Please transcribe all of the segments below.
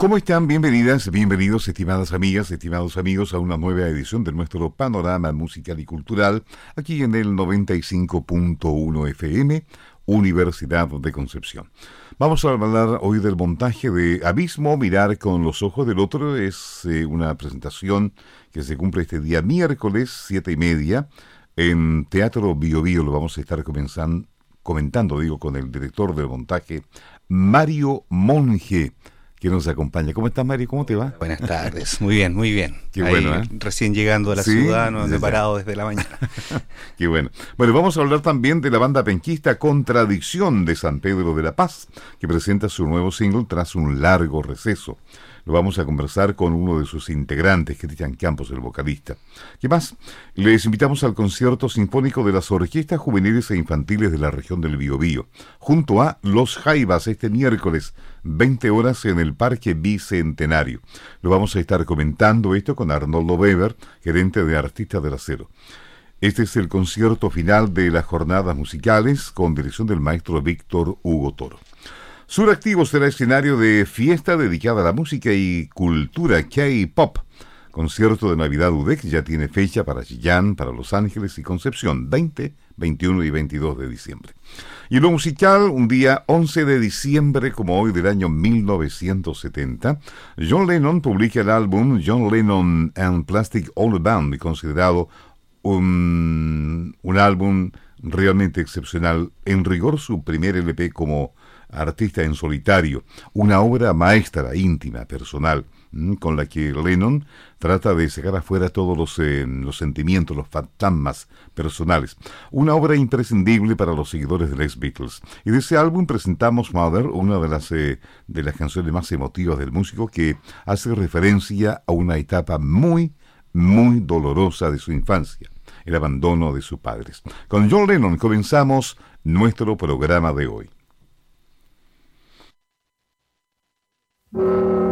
¿Cómo están? Bienvenidas, bienvenidos, estimadas amigas, estimados amigos, a una nueva edición de nuestro panorama musical y cultural, aquí en el 95.1 FM, Universidad de Concepción. Vamos a hablar hoy del montaje de Abismo, Mirar con los ojos del otro. Es eh, una presentación que se cumple este día miércoles, siete y media, en Teatro Bio Bio. Lo vamos a estar comenzando, comentando, digo, con el director del montaje, Mario Monge que nos acompaña. ¿Cómo estás, Mario? ¿Cómo te va? Buenas tardes. Muy bien, muy bien. Qué bueno, ¿eh? Recién llegando a la ciudad, no he parado desde la mañana. Qué bueno. Bueno, vamos a hablar también de la banda penquista Contradicción de San Pedro de la Paz, que presenta su nuevo single tras un largo receso. Lo vamos a conversar con uno de sus integrantes, Cristian Campos, el vocalista. ¿Qué más? Les invitamos al concierto sinfónico de las orquestas juveniles e infantiles de la región del Biobío, junto a Los Jaivas este miércoles, 20 horas en el Parque Bicentenario. Lo vamos a estar comentando esto con Arnoldo Weber, gerente de Artistas del Acero. Este es el concierto final de las jornadas musicales con dirección del maestro Víctor Hugo Toro. Suractivo será escenario de fiesta dedicada a la música y cultura K-pop. Concierto de Navidad UDEC ya tiene fecha para Chillán, para Los Ángeles y Concepción, 20, 21 y 22 de diciembre. Y lo musical, un día 11 de diciembre, como hoy del año 1970, John Lennon publica el álbum John Lennon and Plastic All Band, considerado un, un álbum realmente excepcional. En rigor, su primer LP como artista en solitario, una obra maestra, íntima, personal, con la que Lennon trata de sacar afuera todos los, eh, los sentimientos, los fantasmas personales. Una obra imprescindible para los seguidores de Les Beatles. Y de ese álbum presentamos Mother, una de las, eh, de las canciones más emotivas del músico que hace referencia a una etapa muy, muy dolorosa de su infancia, el abandono de sus padres. Con John Lennon comenzamos nuestro programa de hoy. Thank you.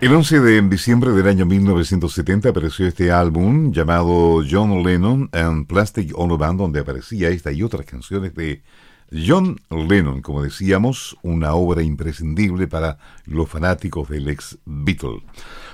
El 11 de diciembre del año 1970 apareció este álbum llamado John Lennon and Plastic Ono Band, donde aparecía esta y otras canciones de John Lennon, como decíamos, una obra imprescindible para los fanáticos del ex Beatle.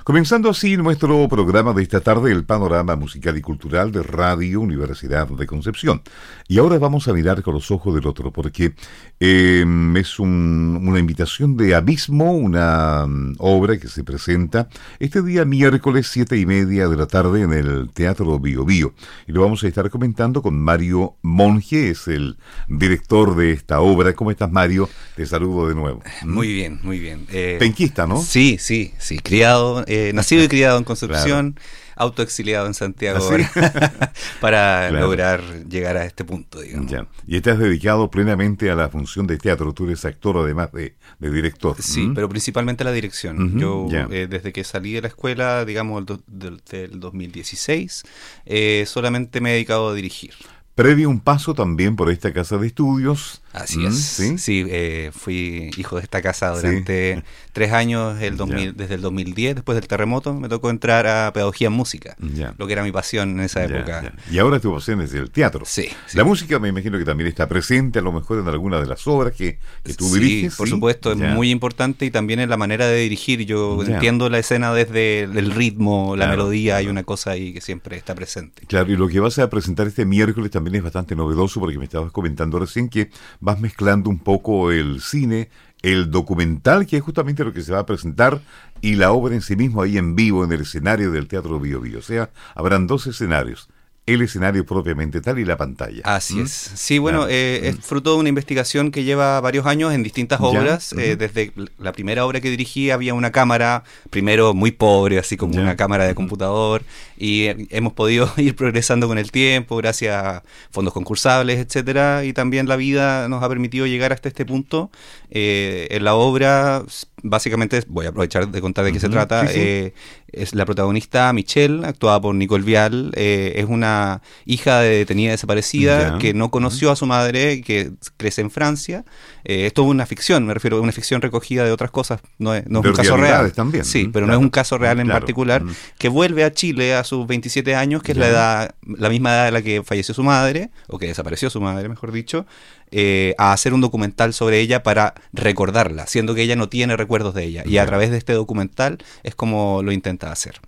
Comenzando así nuestro programa de esta tarde, el panorama musical y cultural de Radio Universidad de Concepción. Y ahora vamos a mirar con los ojos del otro, porque em, es una invitación de Abismo, una mm, obra que se presenta este día miércoles siete y media de la tarde en el Teatro Bio Bio. Y lo vamos a estar comentando con Mario Monge, es el director de esta obra. ¿Cómo estás, Mario? Te saludo de nuevo. Muy bien, muy bien. Eh, Penquista, ¿no? Sí, sí, sí. Criado. Eh, eh, nacido y criado en Concepción, autoexiliado en Santiago ¿Ah, para lograr llegar a este punto, digamos. Y estás dedicado plenamente a la función de teatro, tú eres actor además de, director. Sí, pero principalmente a la dirección. Yo eh, desde que salí de la escuela, digamos, del, del 2016, eh, solamente me he dedicado a dirigir. Previo un paso también por esta casa de estudios. Así es. Sí, sí eh, fui hijo de esta casa durante tres años, el 2000, desde el 2010, después del terremoto, me tocó entrar a Pedagogía en Música, lo que era mi pasión en esa época. Y ahora tu pasión es el teatro. Sí, La música me imagino que también está presente, a lo mejor en alguna de las obras que, que tú diriges. por supuesto, es muy importante y también en la manera de dirigir. Yo entiendo la escena desde el ritmo, la melodía, hay una cosa ahí que siempre está presente. Claro, y lo que vas a presentar este miércoles también es bastante novedoso porque me estabas comentando recién que vas mezclando un poco el cine, el documental, que es justamente lo que se va a presentar, y la obra en sí mismo ahí en vivo en el escenario del Teatro Bio Bio. O sea, habrán dos escenarios el escenario propiamente tal y la pantalla. Así ¿Mm? es. Sí, bueno, eh, es fruto de una investigación que lleva varios años en distintas obras. Eh, desde la primera obra que dirigí había una cámara, primero muy pobre, así como una cámara de computador, y eh, hemos podido ir progresando con el tiempo gracias a fondos concursables, etcétera, y también la vida nos ha permitido llegar hasta este punto. en la obra, básicamente, voy a aprovechar de contar de qué se trata. es la protagonista Michelle, actuada por Nicole Vial, es una hija de detenida desaparecida que no conoció a su madre, que crece en Francia. Eh, esto es una ficción, me refiero a una ficción recogida de otras cosas, no es, un caso real. También. Sí, pero no es un caso real en particular, que vuelve a Chile a sus 27 años, que es la edad, la misma edad de la que falleció su madre, o que desapareció su madre, mejor dicho, eh, a hacer un documental sobre ella para recordarla, siendo que ella no tiene recuerdos de ella. Y a través de este documental es como lo intenta hacer.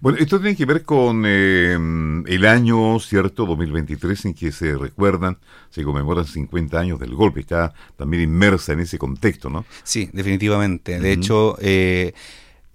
Bueno, esto tiene que ver con eh, el año, ¿cierto? 2023 en que se recuerdan, se conmemoran 50 años del golpe. Está también inmersa en ese contexto, ¿no? Sí, definitivamente. De hecho, eh,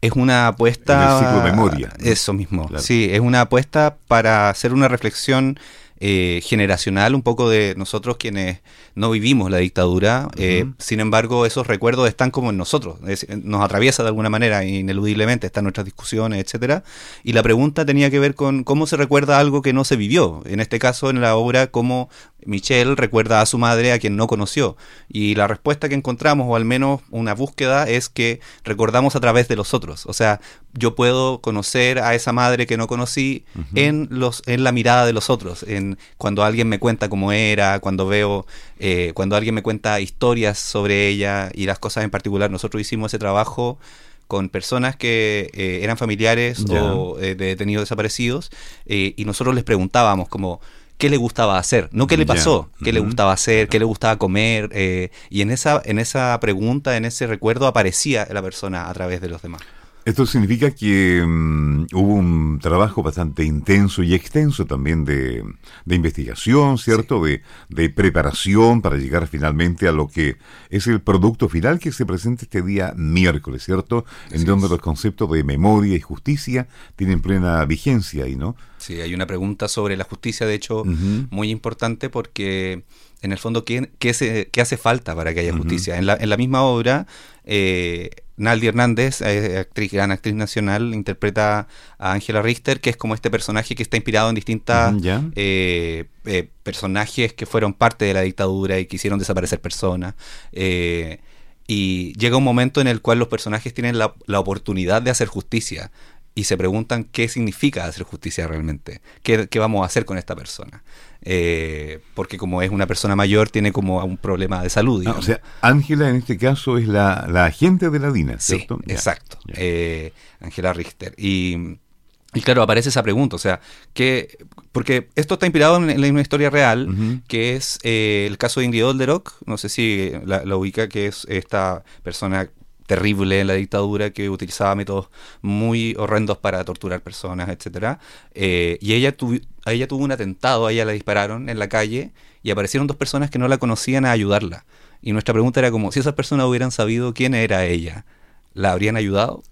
es una apuesta... En el ciclo de memoria. Eso mismo. Sí, es una apuesta para hacer una reflexión eh, generacional, un poco de nosotros quienes no vivimos la dictadura, eh, sin embargo esos recuerdos están como en nosotros, nos atraviesa de alguna manera ineludiblemente, están nuestras discusiones, etcétera, y la pregunta tenía que ver con cómo se recuerda algo que no se vivió, en este caso en la obra cómo Michelle recuerda a su madre a quien no conoció, y la respuesta que encontramos, o al menos una búsqueda, es que recordamos a través de los otros, o sea, yo puedo conocer a esa madre que no conocí en los en la mirada de los otros, en cuando alguien me cuenta cómo era, cuando veo, eh, cuando alguien me cuenta historias sobre ella y las cosas en particular. Nosotros hicimos ese trabajo con personas que eh, eran familiares o eh, de detenidos desaparecidos y nosotros les preguntábamos como qué le gustaba hacer, no qué le pasó, qué le gustaba hacer, qué le gustaba comer y en esa en esa pregunta, en ese recuerdo aparecía la persona a través de los demás. Esto significa que mm, hubo un trabajo bastante intenso y extenso también de, investigación, ¿cierto? De, preparación para llegar finalmente a lo que es el producto final que se presenta este día miércoles, ¿cierto? en donde los conceptos de memoria y justicia tienen plena vigencia ahí, ¿no? Sí, hay una pregunta sobre la justicia, de hecho, muy importante porque en el fondo, ¿qué, qué, se, qué hace falta para que haya justicia? en, la, en la misma obra... Eh, Naldi Hernández, eh, actriz, gran actriz nacional, interpreta a Ángela Richter, que es como este personaje que está inspirado en distintas eh, eh, personajes que fueron parte de la dictadura y que hicieron desaparecer personas. y llega un momento en el cual los personajes tienen la, la oportunidad de hacer justicia y se preguntan qué significa hacer justicia realmente, qué, qué vamos a hacer con esta persona. Eh, porque como es una persona mayor, tiene como un problema de salud. Ah, o sea, Ángela en este caso es la, la agente de la DINA, ¿cierto? Sí, exacto. Eh, Ángela Richter. Y, y, claro, aparece esa pregunta, o sea, que, porque esto está inspirado en, en una historia real, que es eh, el caso de Ingrid Olderock, no sé si la, la ubica, que es esta persona terrible en la dictadura que utilizaba métodos muy horrendos para torturar personas, etcétera. Eh, y ella, tu, ella tuvo un atentado, a ella la dispararon en la calle y aparecieron dos personas que no la conocían a ayudarla. Y nuestra pregunta era como, si esas personas hubieran sabido quién era ella, ¿la habrían ayudado?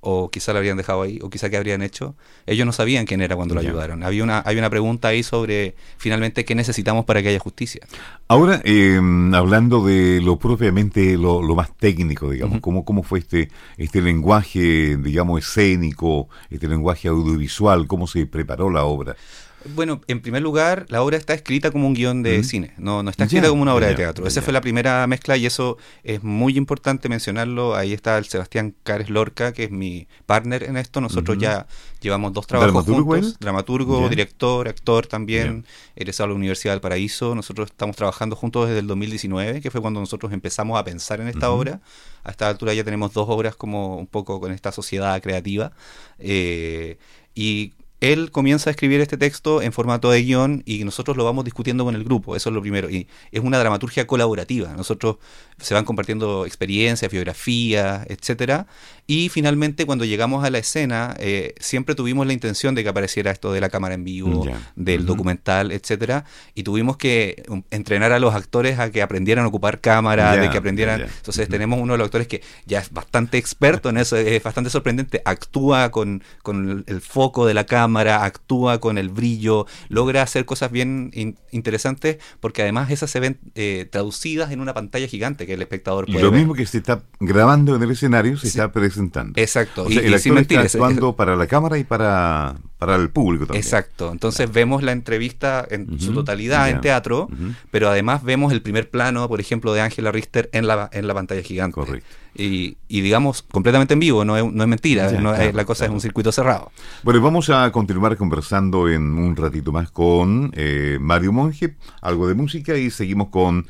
O quizá la habrían dejado ahí, o quizá qué habrían hecho. Ellos no sabían quién era cuando lo ayudaron. Había una, hay una pregunta ahí sobre finalmente qué necesitamos para que haya justicia. Ahora, eh, hablando de lo propiamente, lo, lo más técnico, digamos, uh -huh. ¿cómo, ¿cómo, fue este, este lenguaje, digamos, escénico, este lenguaje audiovisual, cómo se preparó la obra? Bueno, en primer lugar, la obra está escrita como un guion de mm. cine, no, no está escrita yeah, como una obra yeah, de teatro. Esa fue la primera mezcla y eso es muy importante mencionarlo. Ahí está el Sebastián Cares Lorca, que es mi partner en esto. Nosotros ya llevamos dos trabajos ¿Dramaturgo juntos, dramaturgo, director, actor también, egresado a la Universidad del Paraíso. Nosotros estamos trabajando juntos desde el 2019, que fue cuando nosotros empezamos a pensar en esta obra. A esta altura ya tenemos dos obras como un poco con esta sociedad creativa. Eh, y él comienza a escribir este texto en formato de guion y nosotros lo vamos discutiendo con el grupo, eso es lo primero. Y es una dramaturgia colaborativa. Nosotros se van compartiendo experiencias, biografías, etcétera. Y finalmente, cuando llegamos a la escena, eh, siempre tuvimos la intención de que apareciera esto de la cámara en vivo, yeah. del uh -huh. documental, etcétera. Y tuvimos que um, entrenar a los actores a que aprendieran a ocupar cámara, yeah, de que aprendieran. Yeah. Entonces, uh -huh. tenemos uno de los actores que ya es bastante experto en eso, es bastante sorprendente. Actúa con, con el foco de la cámara, actúa con el brillo, logra hacer cosas bien in interesantes, porque además esas se ven eh, traducidas en una pantalla gigante que el espectador puede. Y lo ver. mismo que se está grabando en el escenario, se sí. está presentando. Exacto. O sea, y, el actor está actuando para la cámara y para, para el público también. Exacto. Entonces claro. vemos la entrevista en uh -huh. su totalidad yeah. en teatro, uh -huh. pero además vemos el primer plano, por ejemplo, de Ángela Richter en la, en la pantalla gigante. Correcto. Y, y, digamos completamente en vivo, no es, no es mentira, no, claro, la cosa claro. es un circuito cerrado. Bueno, vamos a continuar conversando en un ratito más con eh, Mario Monge, algo de música y seguimos con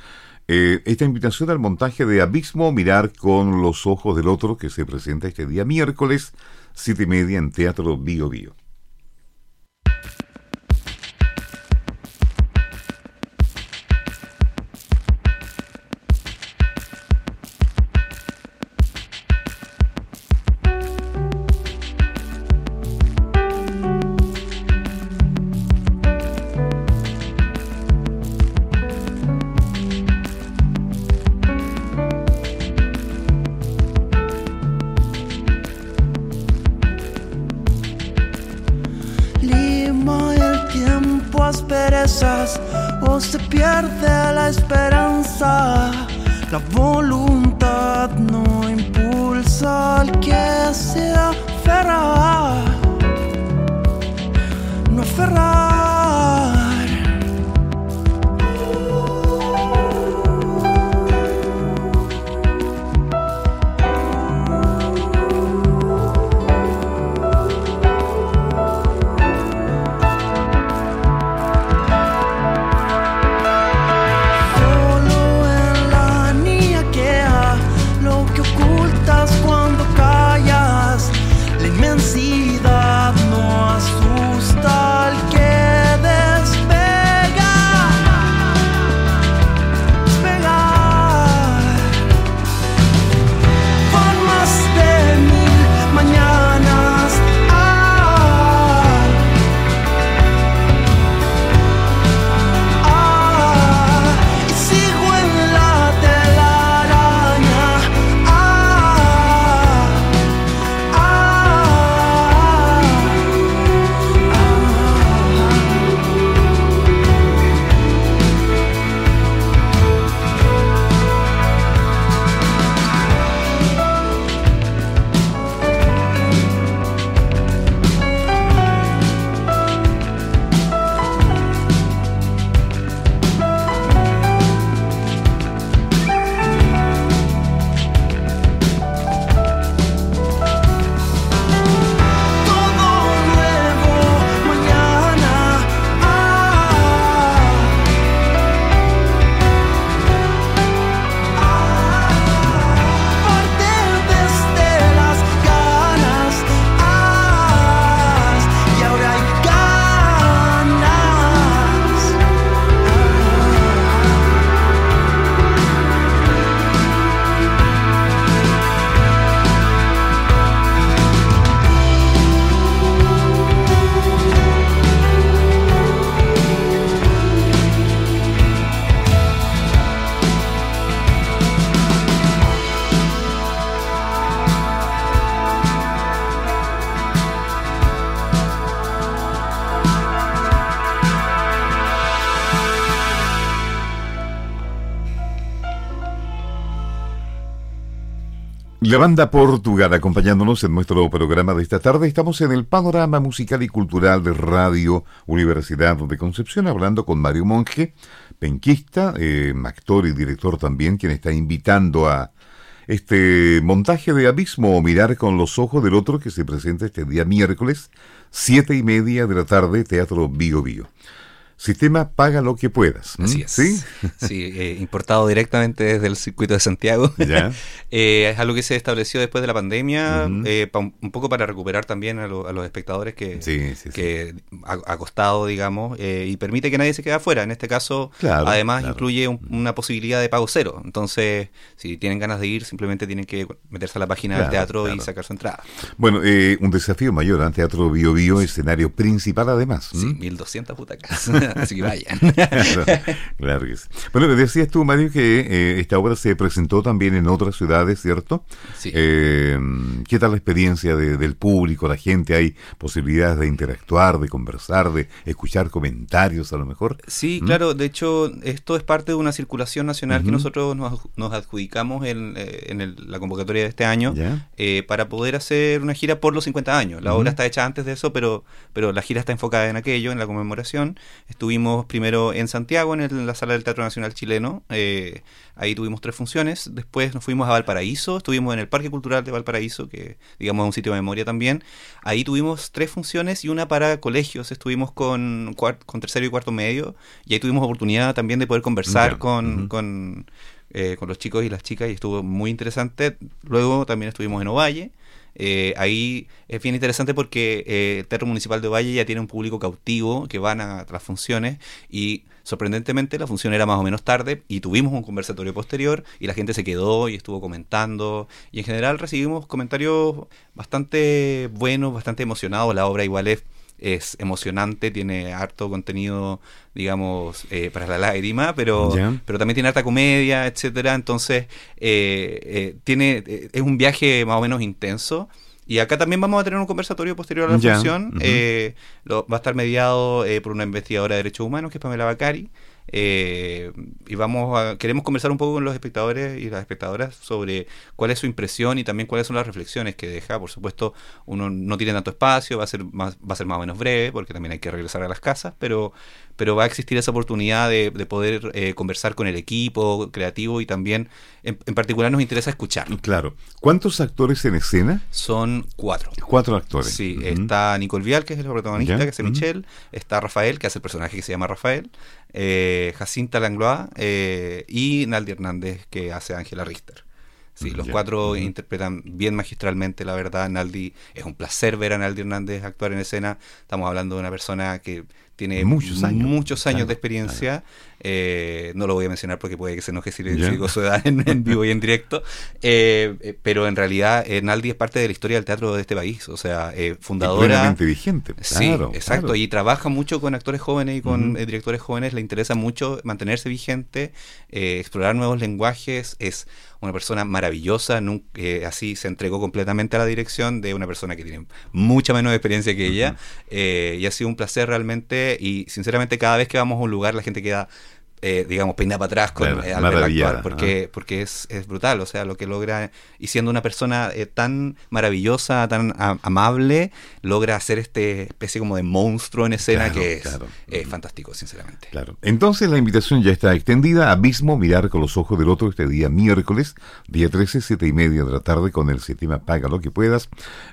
eh, esta invitación al montaje de Abismo, mirar con los ojos del otro, que se presenta este día miércoles, siete y media en Teatro Bio Bio. Cuando callas, la inmensidad no asusta al que La banda Portugal acompañándonos en nuestro programa de esta tarde. Estamos en el panorama musical y cultural de Radio Universidad de Concepción hablando con Mario Monge, penquista, eh, actor y director también, quien está invitando a este montaje de Abismo o Mirar con los Ojos del Otro que se presenta este día miércoles, siete y media de la tarde, Teatro Bio Bio. Sistema paga lo que puedas. Así es. Sí, sí eh, importado directamente desde el circuito de Santiago. ¿Ya? eh, es algo que se estableció después de la pandemia, eh, un poco para recuperar también a, los espectadores que, que ha, costado, digamos, eh, y permite que nadie se quede afuera. En este caso, además, incluye una posibilidad de pago cero. Entonces, si tienen ganas de ir, simplemente tienen que meterse a la página del teatro y sacar su entrada. Bueno, un desafío mayor, ¿eh? Teatro Bio Bio, escenario principal además. Sí, 1200 butacas. así que vayan. claro, que sí. Bueno, decías tú, Mario, que eh, esta obra se presentó también en otras ciudades, ¿cierto? Sí. Eh, ¿Qué tal la experiencia del público, la gente? ¿Hay posibilidades de interactuar, de conversar, de escuchar comentarios a lo mejor? Sí, ¿Mm? claro. De hecho, esto es parte de una circulación nacional que nosotros nos, adjudicamos en, eh, la convocatoria de este año para poder hacer una gira por los 50 años. La obra está hecha antes de eso, pero, pero la gira está enfocada en aquello, en la conmemoración. Estuvimos primero en Santiago, en, la sala del Teatro Nacional Chileno. Eh, ahí tuvimos tres funciones. Después nos fuimos a Valparaíso. Estuvimos en el Parque Cultural de Valparaíso, que digamos es un sitio de memoria también. Ahí tuvimos tres funciones y una para colegios. Estuvimos con, con tercero y cuarto medio. Y ahí tuvimos oportunidad también de poder conversar con, con, eh, con los chicos y las chicas. Y estuvo muy interesante. Luego también estuvimos en Ovalle. Eh, ahí es bien interesante porque eh, el Teatro Municipal de Valle ya tiene un público cautivo que van a las funciones y sorprendentemente la función era más o menos tarde y tuvimos un conversatorio posterior y la gente se quedó y estuvo comentando y en general recibimos comentarios bastante buenos, bastante emocionados. La obra igual es es emocionante, tiene harto contenido, digamos, eh, para la lágrima, pero, pero también tiene harta comedia, etcétera. Entonces, eh, eh, tiene, es un viaje más o menos intenso. Y acá también vamos a tener un conversatorio posterior a la función. va a estar mediado por una investigadora de derechos humanos, que es Pamela Bacari. Eh, y vamos a, queremos conversar un poco con los espectadores y las espectadoras sobre cuál es su impresión y también cuáles son las reflexiones que deja. Por supuesto, uno no tiene tanto espacio, va a ser más, va a ser más o menos breve, porque también hay que regresar a las casas, pero, pero va a existir esa oportunidad de, poder eh, conversar con el equipo creativo y también, en, particular, nos interesa escuchar. Claro. ¿Cuántos actores en escena? Son cuatro. Cuatro actores. Sí, está Nicole Vial, que es el protagonista, que es Michelle, está Rafael, que hace el personaje que se llama Rafael, eh, Jacinta Langlois eh, y Naldi Hernández, que hace Ángela Richter. Sí, los cuatro interpretan bien magistralmente, la verdad. Naldi, es un placer ver a Naldi Hernández actuar en escena. Estamos hablando de una persona que tiene muchos años, muchos años de experiencia. Eh, no lo voy a mencionar porque puede que se enoje si le digo su edad en, vivo y en directo. Eh, eh, pero en realidad, Naldi es parte de la historia del teatro de este país. O sea, fundadora. vigente. sí, exacto. Y trabaja mucho con actores jóvenes y con directores jóvenes. Le interesa mucho mantenerse vigente, explorar nuevos lenguajes. Es una persona maravillosa, así se entregó completamente a la dirección de una persona que tiene mucha menos experiencia que ella. y ha sido un placer realmente y sinceramente cada vez que vamos a un lugar la gente queda eh, digamos, peinada para atrás con, eh, actuar, porque, porque es, es, brutal, o sea, lo que logra, y siendo una persona eh, tan maravillosa, tan amable, logra hacer este especie como de monstruo en escena que es fantástico, sinceramente. Claro. Entonces la invitación ya está extendida, Abismo, mirar con los ojos del otro este día miércoles, día 13, siete y media de la tarde, con el sistema Paga lo que puedas,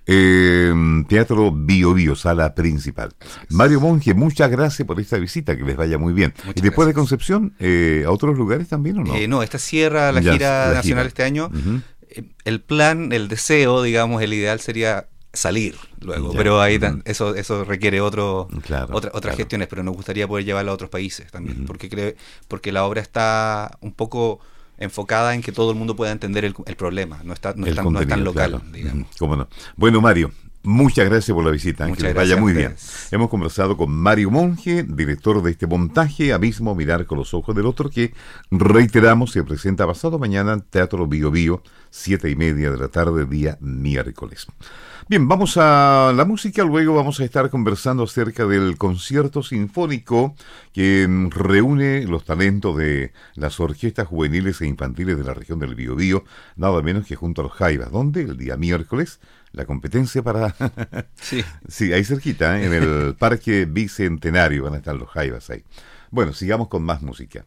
Teatro Bio Bio, sala principal. Mario Monge, muchas gracias por esta visita, que les vaya muy bien. y después de Concepción, eh, a otros lugares también o no? Eh, no, esta cierra la gira nacional este año. Eh, el plan, el deseo, digamos, el ideal sería salir luego, pero ahí eso eso requiere otro otras gestiones, pero nos gustaría poder llevarlo a otros países también, porque cree, porque la obra está un poco enfocada en que todo el mundo pueda entender el, problema, no está no, es tan local, digamos. ¿Cómo no? Bueno, Mario, Muchas gracias por la visita, que les vaya muy bien. Hemos conversado con Mario Monge, director de este montaje, Abismo, Mirar con los Ojos del Otro, que reiteramos se presenta pasado mañana en Teatro Bio Bio, siete y media de la tarde, día miércoles. Bien, vamos a la música, luego vamos a estar conversando acerca del concierto sinfónico que reúne los talentos de las orquestas juveniles e infantiles de la región del Biobío, nada menos que junto a los Jaivas, donde el día miércoles la competencia para... sí. sí, ahí cerquita, ¿eh? en el Parque Bicentenario van a estar los Jaivas ahí. Bueno, sigamos con más música.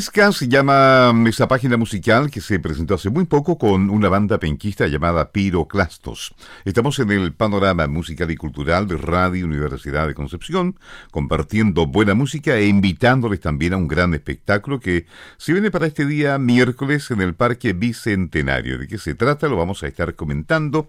Ventisca se llama esa página musical que se presentó hace muy poco con una banda penquista llamada Piroclastos. Estamos en el panorama musical y cultural de Radio Universidad de Concepción, compartiendo buena música e invitándoles también a un gran espectáculo que se viene para este día miércoles en el Parque Bicentenario. ¿De qué se trata? Lo vamos a estar comentando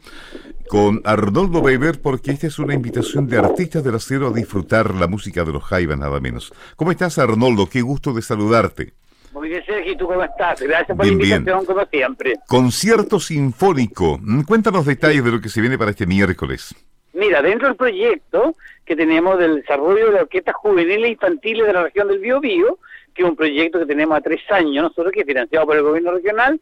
con Arnoldo Weber porque esta es una invitación de artistas del acero a disfrutar la música de los Jaivas nada menos. ¿Cómo estás Arnoldo? Qué gusto de saludarte. Muy bien, Sergio, ¿y tú cómo estás? Gracias por la invitación, como siempre. Concierto sinfónico. Mm, cuéntanos detalles de lo que se viene para este miércoles. Mira, dentro del proyecto que tenemos del desarrollo de la orquesta juvenil e infantil de la región del Biobío, que es un proyecto que tenemos a tres años, nosotros que es financiado por el gobierno regional,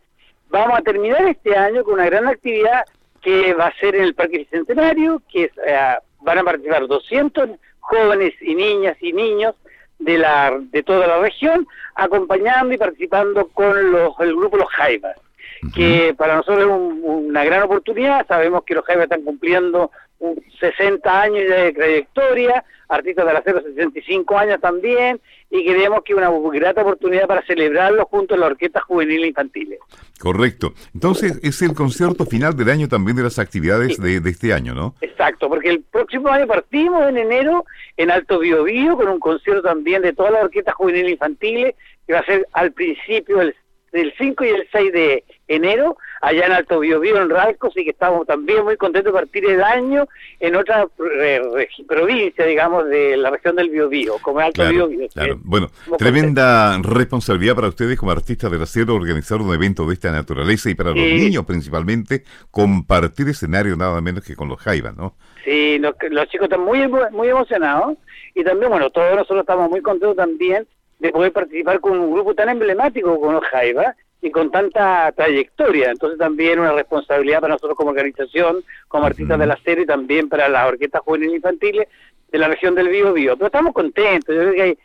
vamos a terminar este año con una gran actividad que va a ser en el Parque Bicentenario, que es, eh, van a participar 200 jóvenes y niñas y niños de la de toda la región, acompañando y participando con los, el grupo Los Jaivas, que para nosotros es una gran oportunidad, sabemos que los Jaivas están cumpliendo 60 años de trayectoria, artistas de la 65 años también, y creemos que es una grata oportunidad para celebrarlo junto a la Orquesta Juvenil e Infantiles. Correcto. Entonces, es el concierto final del año también de las actividades de, este año, ¿no? Exacto, porque el próximo año partimos en enero en Alto Biobío con un concierto también de toda la Orquesta Juvenil e Infantiles, que va a ser al principio del del 5 y el 6 de enero, allá en Alto Biobío, en Ralcos, y que estamos también muy contentos de partir el año en otra eh, provincia, digamos, de la región del Biobío, como Alto Biobío. Bueno, tremenda responsabilidad para ustedes como artistas de la sierra organizar un evento de esta naturaleza y para los niños principalmente, compartir escenario nada menos que con los Jaivas, ¿no? Sí, los, los chicos están muy, muy emocionados y también, bueno, todos nosotros estamos muy contentos también de poder participar con un grupo tan emblemático como Jaiba y con tanta trayectoria. Entonces también una responsabilidad para nosotros como organización, como artistas de la serie, también para las orquestas juveniles infantiles de la región del Bío Bío. Pero estamos contentos, yo creo que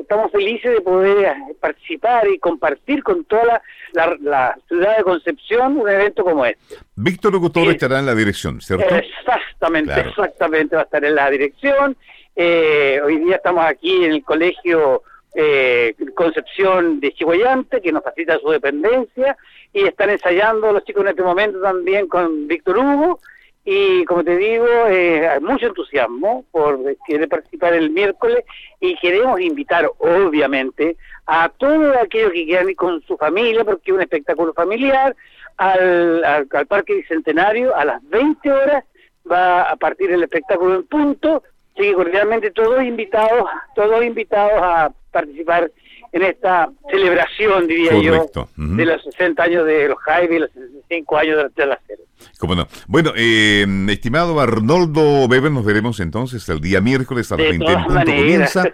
estamos felices de poder eh, participar y compartir con toda la, ciudad de Concepción un evento como este. Víctor Locutor estará en la dirección, ¿cierto? Exactamente, exactamente va a estar en la dirección. Eh, hoy día estamos aquí en el colegio eh, Concepción de Chihuayante, que nos facilita su dependencia, y están ensayando los chicos en este momento también con Víctor Hugo, y como te digo, eh, hay mucho entusiasmo por querer participar el miércoles y queremos invitar, obviamente, a todos aquellos que quieran ir con su familia, porque es un espectáculo familiar, al, al, al Parque Bicentenario a las 20 horas va a partir el espectáculo en punto. Sí, cordialmente todos invitados, todos invitados a participar en esta celebración, diría yo, de los 60 años de los Jaime y los 65 años de la serie. ¿Cómo no? Bueno, eh, estimado Arnoldo Weber, nos veremos entonces el día miércoles a las 20 en punto comienza.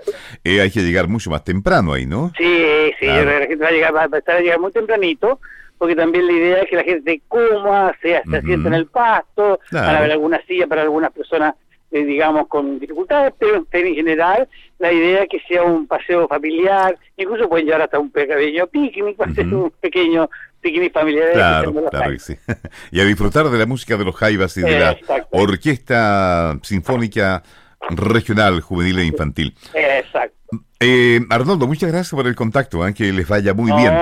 Eh, hay que llegar mucho más temprano ahí, ¿no? Sí, sí, la gente va a llegar, va a a llegar muy tempranito porque también la idea es que la gente coma, se, se sienta en el pasto, para ver alguna silla para algunas personas eh, digamos, con dificultades, pero en general la idea es que sea un paseo familiar, incluso pueden llevar hasta un pequeño picnic, un pequeño picnic familiar. Claro, claro que sí. y a disfrutar de la música de los Jaivas y de la Orquesta Sinfónica Regional, Juvenil e Infantil. Exacto. Eh, Arnoldo, muchas gracias por el contacto, ¿eh? que les vaya muy bien.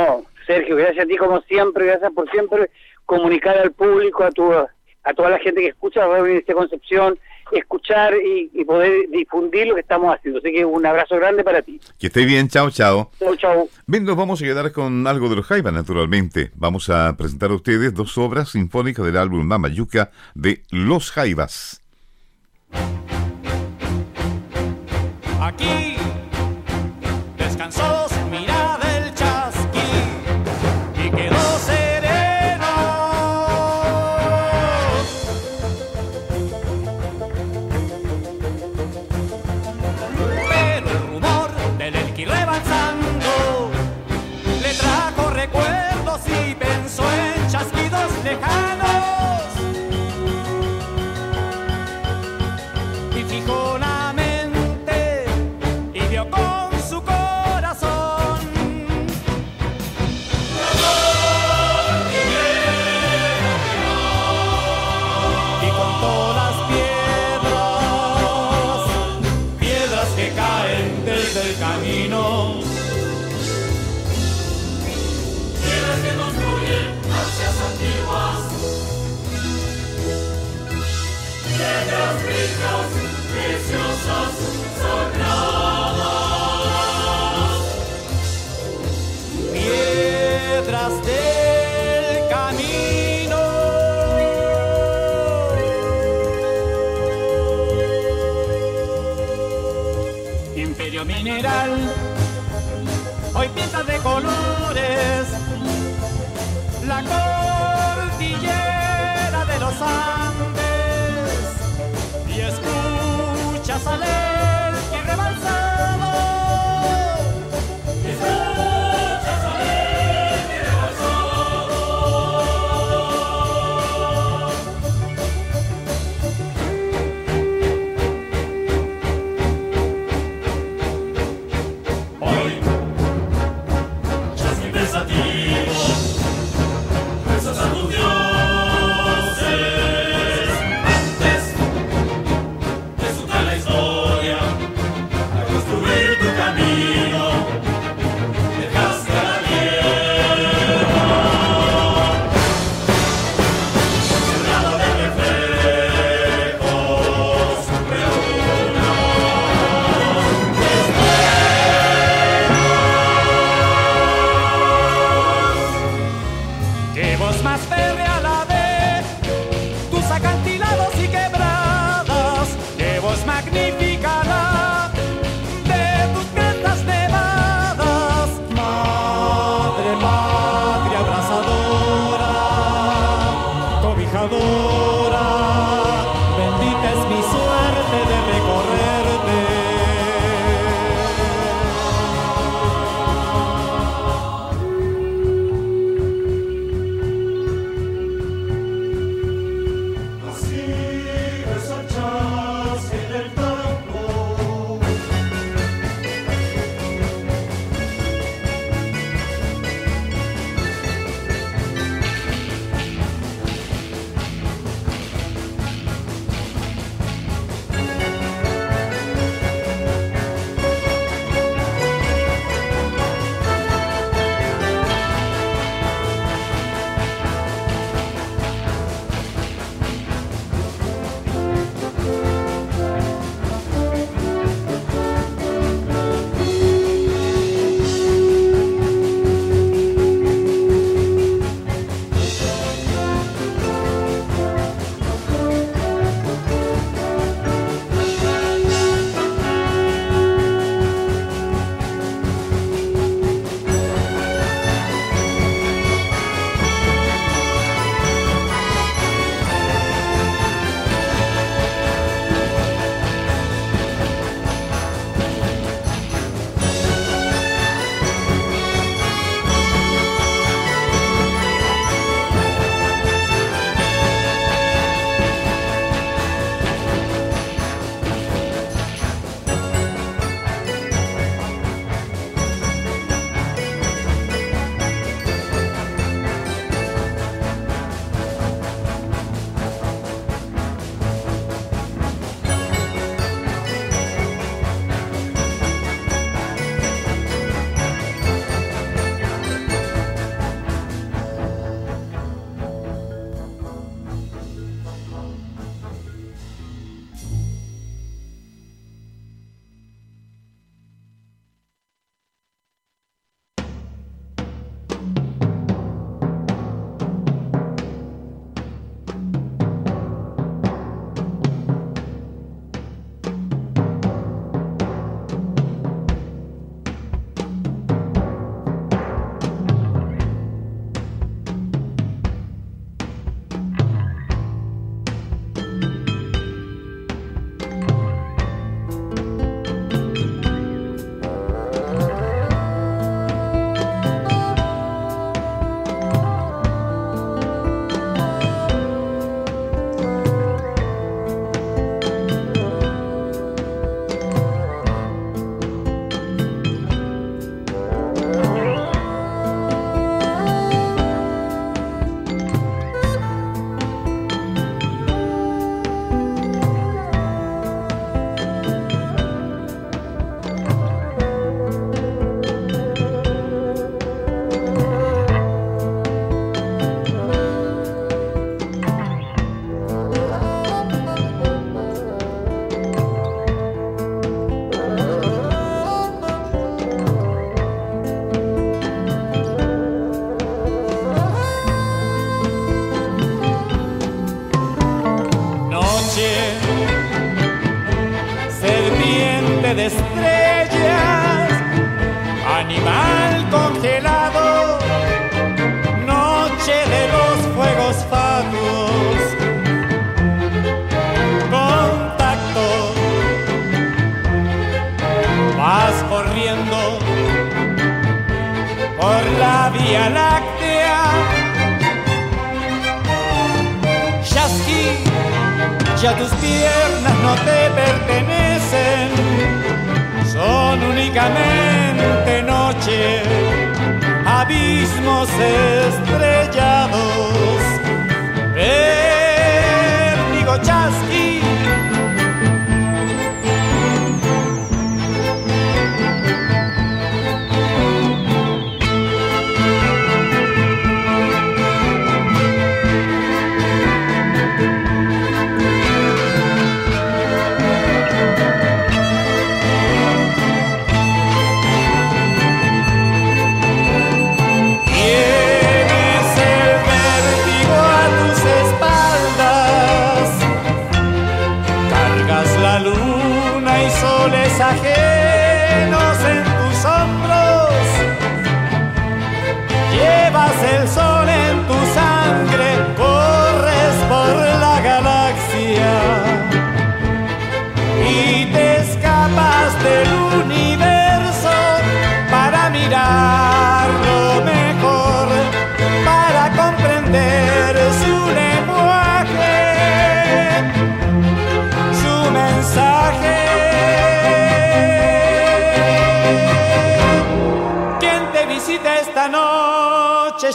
Sergio, gracias a ti como siempre, gracias por siempre comunicar al público, a tu a toda la gente que escucha Radio esta Concepción, escuchar y, poder difundir lo que estamos haciendo. Así que un abrazo grande para ti. Que esté bien, chao, chao. Chao, chao. Bien, nos vamos a quedar con algo de los Jaivas, naturalmente. Vamos a presentar a ustedes dos obras sinfónicas del álbum Mamayuca de Los Jaivas. Aquí descansó hoy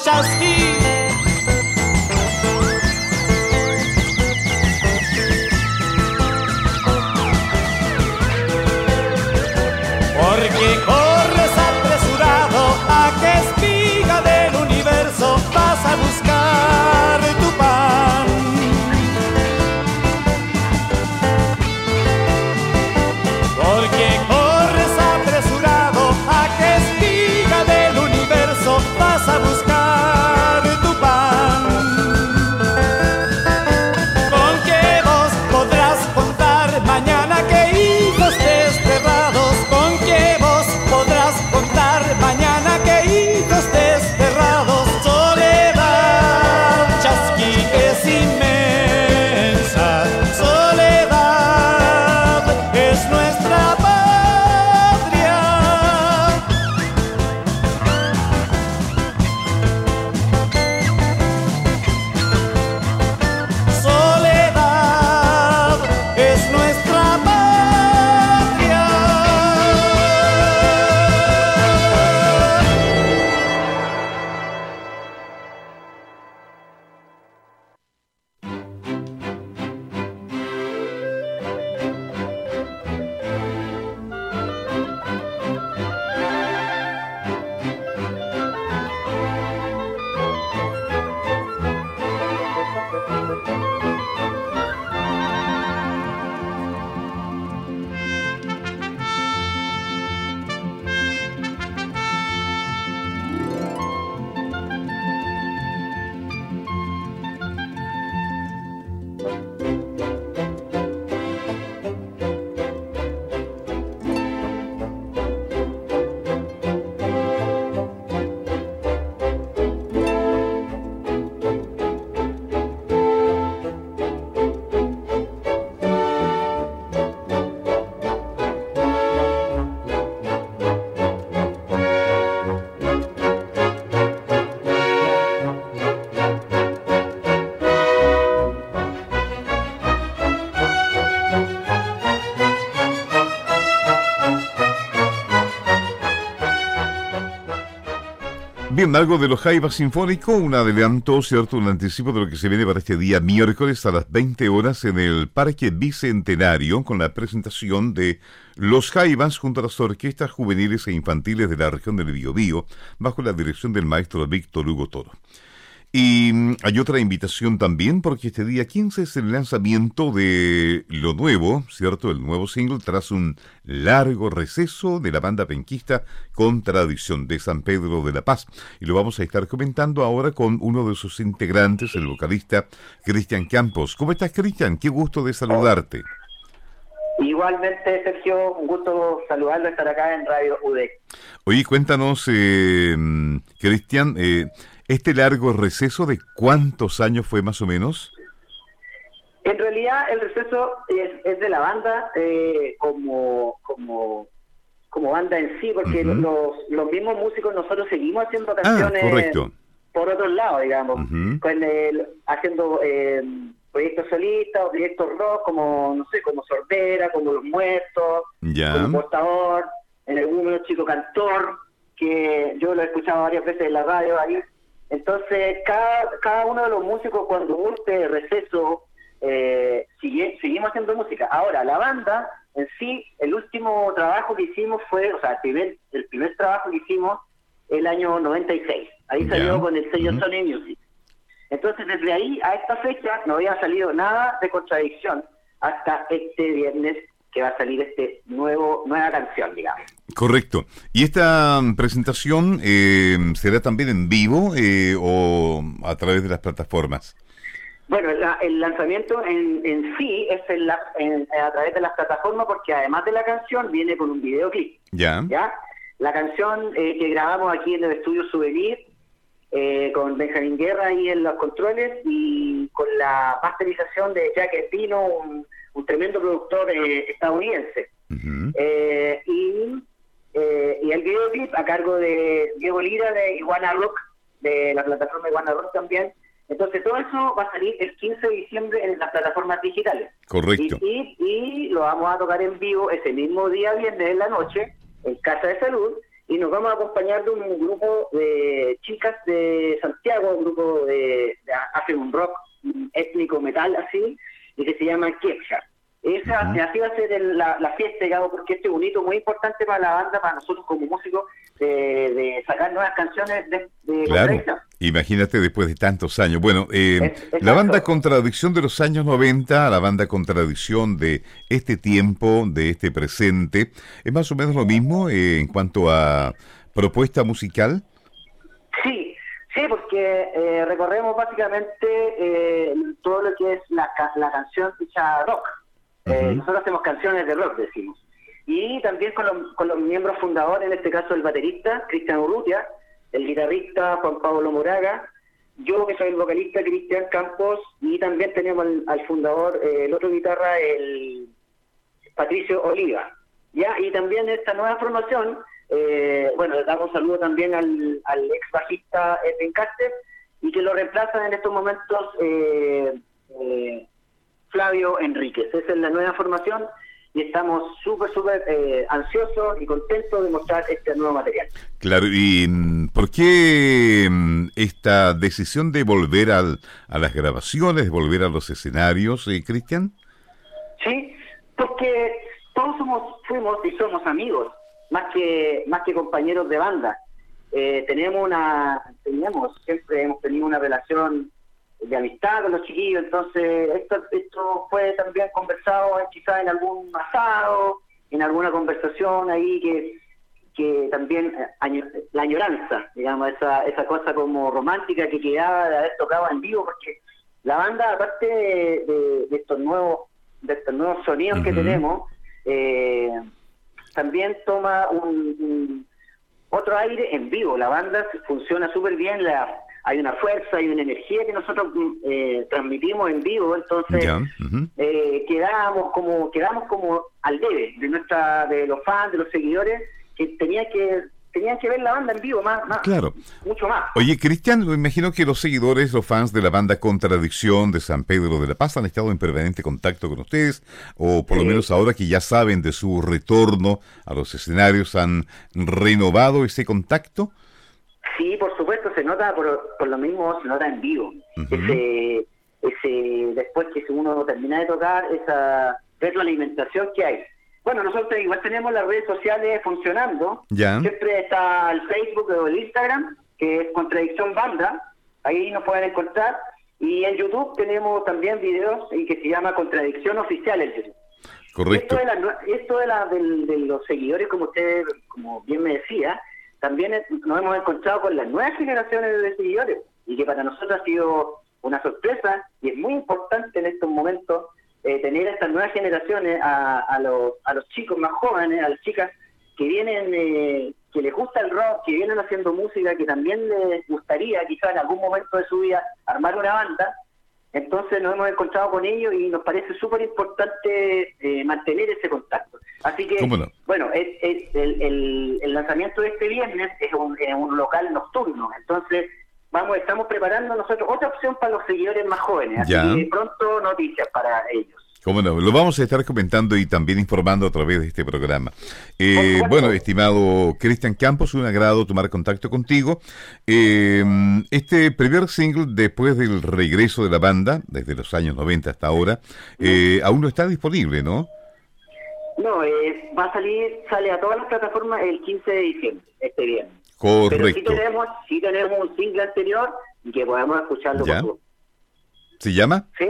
noche Bien, algo de los Jaivas Sinfónico, un adelanto, ¿cierto? Un anticipo de lo que se viene para este día miércoles a las 20 horas en el Parque Bicentenario con la presentación de Los Jaivas junto a las orquestas juveniles e infantiles de la región del Biobío bajo la dirección del maestro Víctor Hugo Toro. Y mm, hay otra invitación también porque este día 15 es el lanzamiento de lo nuevo, ¿cierto? El nuevo single tras un largo receso de la banda penquista con tradición de San Pedro de la Paz. Y lo vamos a estar comentando ahora con uno de sus integrantes, el vocalista Cristian Campos. ¿Cómo estás, Cristian? Qué gusto de saludarte. Igualmente, Sergio, un gusto saludarlo, estar acá en Radio UD. Oye, cuéntanos, eh, mm, Cristian, eh, ¿Este largo receso de cuántos años fue más o menos? En realidad el receso es, de la banda eh, como, como, como banda en sí, porque los, los mismos músicos nosotros seguimos haciendo ah, canciones por otro lado, digamos, con el, haciendo eh, proyectos solistas o proyectos rock como, no sé, como Sordera, como Los Muertos, como Portador, en algún momento Chico Cantor, que yo lo he escuchado varias veces en la radio ahí, entonces, cada, cada uno de los músicos cuando guste receso, eh, seguimos haciendo música. Ahora, la banda en sí, el último trabajo que hicimos fue, o sea, el primer, el primer trabajo que hicimos el año 96. Ahí salió con el sello Sony Music. Entonces, desde ahí a esta fecha no había salido nada de contradicción hasta este viernes que va a salir este nuevo nueva canción, digamos. Correcto. ¿Y esta presentación eh, será también en vivo eh, o a través de las plataformas? Bueno, el lanzamiento en, en sí es a través de las plataformas porque además de la canción viene con un videoclip. Ya. ¿ya? La canción eh, que grabamos aquí en el estudio Souvenir con Benjamín Guerra ahí en los controles y con la masterización de Jack Espino, un un tremendo productor eh, estadounidense. Eh, y, eh, y el videoclip a cargo de Diego Lira de Iguana Rock, de la plataforma Iguana Rock también. Entonces todo eso va a salir el 15 de diciembre en las plataformas digitales. Correcto. Y, lo vamos a tocar en vivo ese mismo día, viernes en la noche, en Casa de Salud, y nos vamos a acompañar de un grupo de chicas de Santiago, un grupo de, hace un rock étnico metal así, y que se llama Kiepcha. Esa, Así va a ser la, fiesta, digamos, porque este es un hito muy importante para la banda, para nosotros como músicos, de, sacar nuevas canciones de, de Claro, imagínate después de tantos años. Bueno, eh, la banda Contradicción de los años 90, la banda Contradicción de este tiempo, de este presente, ¿es más o menos lo mismo eh, en cuanto a propuesta musical? Sí, sí, porque eh, recorremos básicamente todo lo que es la, la canción dicha rock eh, nosotros hacemos canciones de rock, decimos. Y también con, los miembros fundadores, en este caso el baterista, Cristian Urrutia, el guitarrista Juan Pablo Moraga, yo que soy el vocalista Cristian Campos, y también tenemos al, fundador, eh, el otro guitarra, el Patricio Oliva. ¿ya? Y también esta nueva formación, eh, bueno, le damos un saludo también al, ex bajista Edwin Carter, y que lo reemplazan en estos momentos eh, Flavio Enríquez. Esa es la nueva formación y estamos súper, súper eh, ansiosos y contentos de mostrar este nuevo material. Claro, ¿y mm, por qué mm, esta decisión de volver al, a las grabaciones, de volver a los escenarios, eh, Cristian? Sí, porque todos somos, fuimos y somos amigos, más que, más que compañeros de banda. Eh, tenemos una, teníamos, siempre hemos tenido una relación de amistad con los chiquillos, entonces esto, esto fue también conversado quizás en algún asado, en alguna conversación ahí que, que también eh, la añoranza, digamos, esa, esa cosa como romántica que quedaba de haber tocado en vivo, porque la banda, aparte de, estos nuevos de estos nuevos sonidos que tenemos, eh, también toma un, otro aire en vivo. La banda funciona súper bien, la, hay una fuerza, hay una energía que nosotros mm, eh, transmitimos en vivo, entonces eh, quedamos como quedamos como al debe de nuestra de los fans, de los seguidores que tenía que tenían que ver la banda en vivo más, más claro. mucho más. Oye, Cristian, me imagino que los seguidores, los fans de la banda Contradicción de San Pedro de la Paz han estado en permanente contacto con ustedes, o por lo menos ahora que ya saben de su retorno a los escenarios, han renovado ese contacto. Sí, por supuesto, se nota, por, por lo mismo se nota en vivo. ese, ese, después que uno termina de tocar, esa retroalimentación que hay. Bueno, nosotros igual tenemos las redes sociales funcionando. Siempre está el Facebook o el Instagram, que es Contradicción Banda. Ahí nos pueden encontrar. Y en YouTube tenemos también videos y que se llama Contradicción Oficial el YouTube. Correcto. Esto de, la, de, los seguidores, como usted, como bien me decía, también nos hemos encontrado con las nuevas generaciones de seguidores y que para nosotros ha sido una sorpresa y es muy importante en estos momentos eh, tener a estas nuevas generaciones, a, a, los, a los chicos más jóvenes, a las chicas que vienen, eh, que les gusta el rock, que vienen haciendo música, que también les gustaría quizás en algún momento de su vida armar una banda. Entonces nos hemos encontrado con ellos y nos parece súper importante eh, mantener ese contacto. Así que, bueno, el, el, lanzamiento de este viernes es un, un local nocturno, entonces vamos estamos preparando nosotros otra opción para los seguidores más jóvenes, así que pronto noticias para ellos. Cómo no, lo vamos a estar comentando y también informando a través de este programa. Eh, bueno, estimado Cristian Campos, un agrado tomar contacto contigo. Eh, este primer single, después del regreso de la banda, desde los años 90 hasta ahora, eh, aún no está disponible, ¿no? No, eh, va a salir, sale a todas las plataformas el 15 de diciembre, este viernes. Correcto. Pero sí tenemos, sí tenemos un single anterior que podemos escucharlo ¿Ya? ¿Se llama? Sí,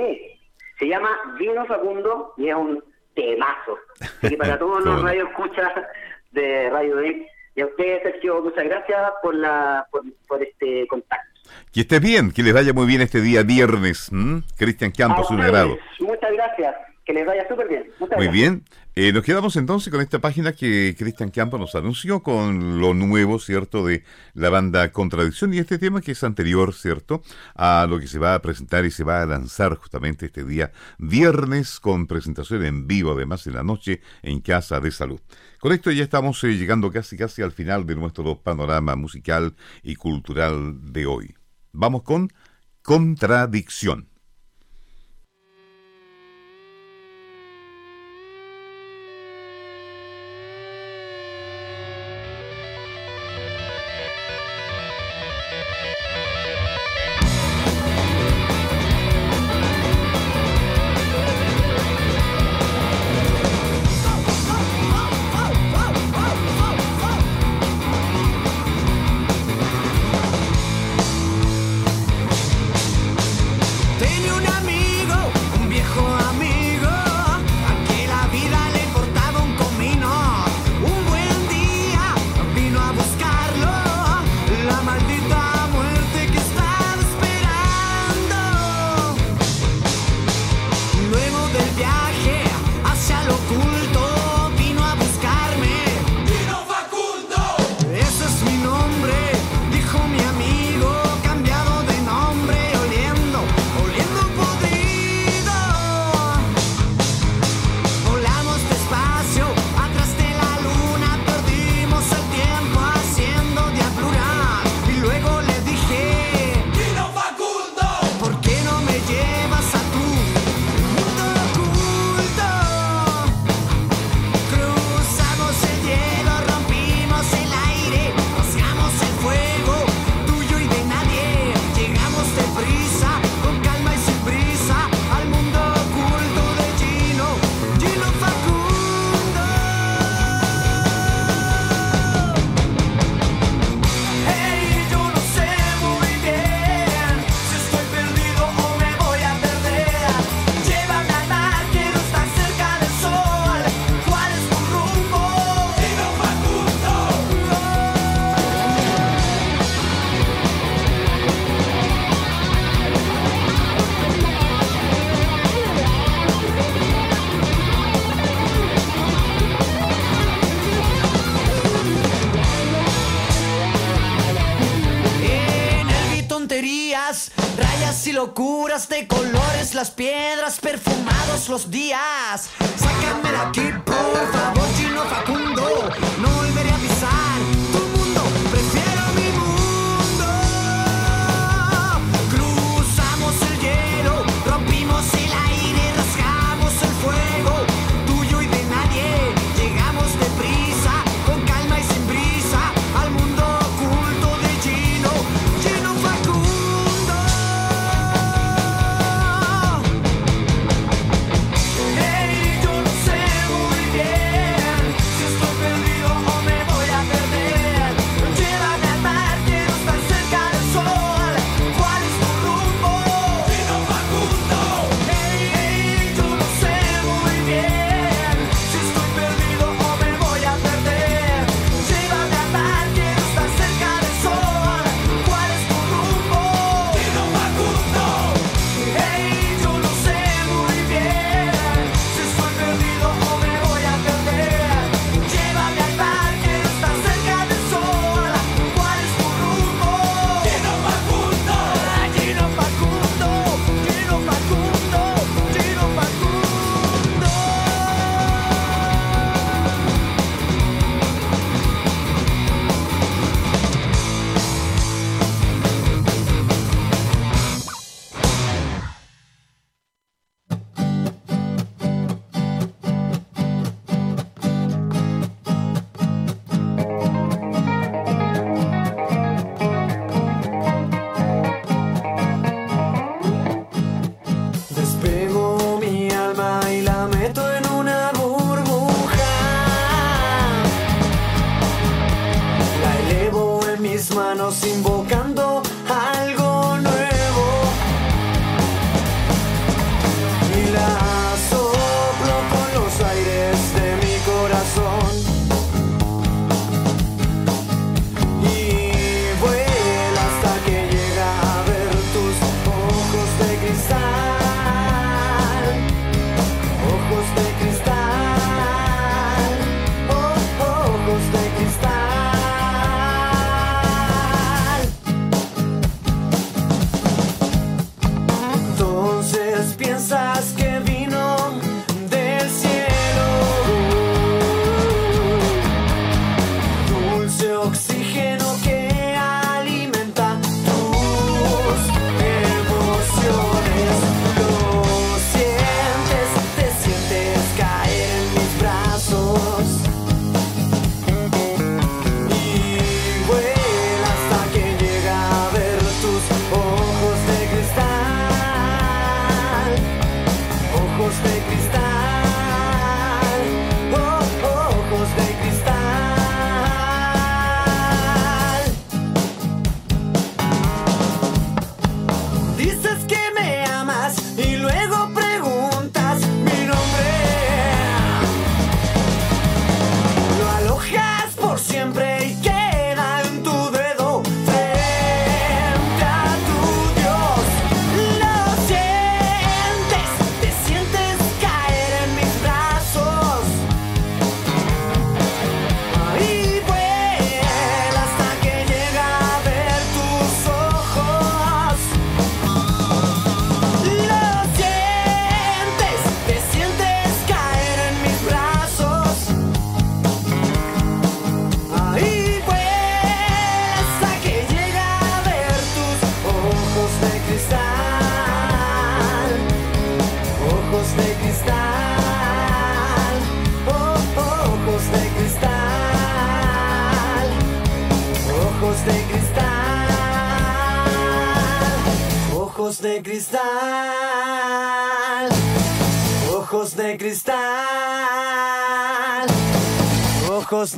se llama Vino Facundo y es un temazo. Y para todos los radio escuchas de Radio D. Y a ustedes, Sergio, muchas gracias por, la, por, este contacto. Que estés bien, que les vaya muy bien este día viernes. Cristian Campos, un agrado. Muchas gracias. Que les vaya súper bien. Muy bien. Eh, nos quedamos entonces con esta página que Cristian Campos nos anunció con lo nuevo, ¿cierto?, de la banda Contradicción y este tema que es anterior, ¿cierto?, a lo que se va a presentar y se va a lanzar justamente este día viernes con presentación en vivo, además en la noche en Casa de Salud. Con esto ya estamos eh, llegando casi casi al final de nuestro panorama musical y cultural de hoy. Vamos con Contradicción. Las piedras perfumados los días. Sácame de aquí, por favor, Gino Facundo.